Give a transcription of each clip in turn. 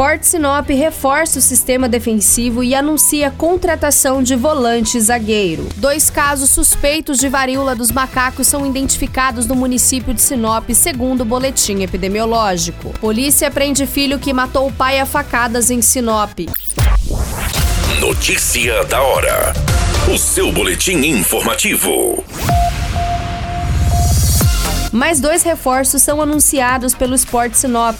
Sport Sinop reforça o sistema defensivo e anuncia contratação de volante zagueiro. Dois casos suspeitos de varíola dos macacos são identificados no município de Sinop, segundo o boletim epidemiológico. Polícia prende filho que matou o pai a facadas em Sinop. Notícia da hora. O seu boletim informativo. Mais dois reforços são anunciados pelo Sport Sinop.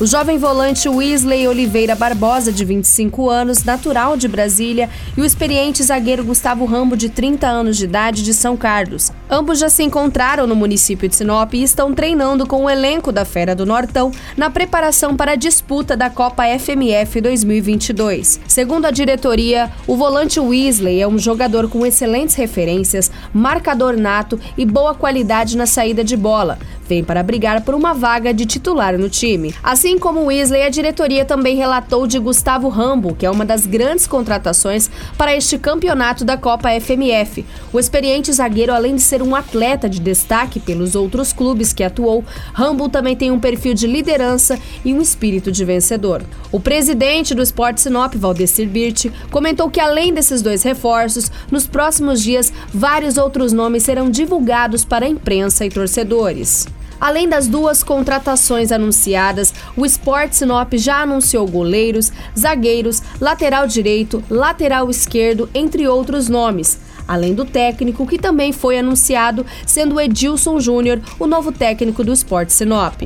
O jovem volante Weasley Oliveira Barbosa, de 25 anos, natural de Brasília, e o experiente zagueiro Gustavo Rambo, de 30 anos de idade, de São Carlos. Ambos já se encontraram no município de Sinop e estão treinando com o elenco da Fera do Nortão na preparação para a disputa da Copa FMF 2022. Segundo a diretoria, o volante Weasley é um jogador com excelentes referências, marcador nato e boa qualidade na saída de bola. Vem para brigar por uma vaga de titular no time. Assim como Weasley, a diretoria também relatou de Gustavo Rambo, que é uma das grandes contratações para este campeonato da Copa FMF. O experiente zagueiro, além de ser um atleta de destaque pelos outros clubes que atuou, Rambo também tem um perfil de liderança e um espírito de vencedor. O presidente do Sport Sinop, Valdecir Birch, comentou que além desses dois reforços, nos próximos dias vários outros nomes serão divulgados para a imprensa e torcedores. Além das duas contratações anunciadas, o Sport Sinop já anunciou goleiros, zagueiros, lateral direito, lateral esquerdo, entre outros nomes. Além do técnico, que também foi anunciado, sendo Edilson Júnior o novo técnico do Sport Sinop.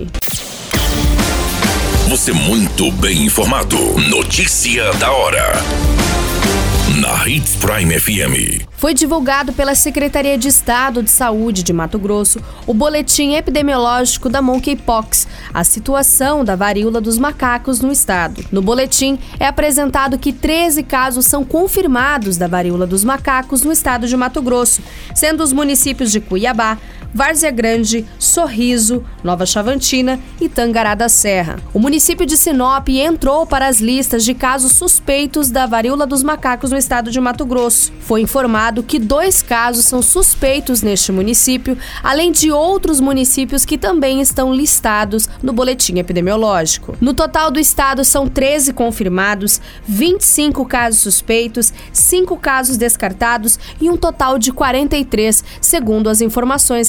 Você muito bem informado. Notícia da hora na Hits Prime FM. Foi divulgado pela Secretaria de Estado de Saúde de Mato Grosso o boletim epidemiológico da monkeypox, a situação da varíola dos macacos no estado. No boletim é apresentado que 13 casos são confirmados da varíola dos macacos no estado de Mato Grosso, sendo os municípios de Cuiabá, Várzea Grande, Sorriso, Nova Chavantina e Tangará da Serra. O município de Sinop entrou para as listas de casos suspeitos da varíola dos macacos no estado de Mato Grosso. Foi informado que dois casos são suspeitos neste município, além de outros municípios que também estão listados no boletim epidemiológico. No total do estado são 13 confirmados, 25 casos suspeitos, 5 casos descartados e um total de 43, segundo as informações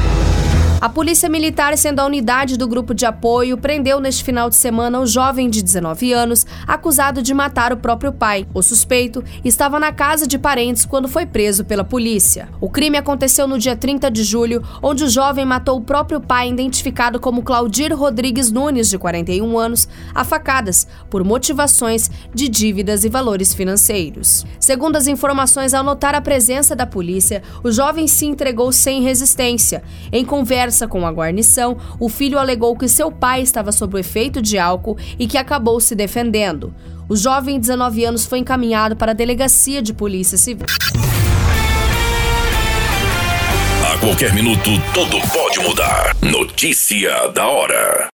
A Polícia Militar, sendo a unidade do grupo de apoio, prendeu neste final de semana o jovem de 19 anos, acusado de matar o próprio pai. O suspeito estava na casa de parentes quando foi preso pela polícia. O crime aconteceu no dia 30 de julho, onde o jovem matou o próprio pai, identificado como Claudir Rodrigues Nunes, de 41 anos, a facadas, por motivações de dívidas e valores financeiros. Segundo as informações, ao notar a presença da polícia, o jovem se entregou sem resistência. Em conversa, conversa com a guarnição, o filho alegou que seu pai estava sob o efeito de álcool e que acabou se defendendo. O jovem de 19 anos foi encaminhado para a delegacia de polícia civil. A qualquer minuto, tudo pode mudar. Notícia da hora.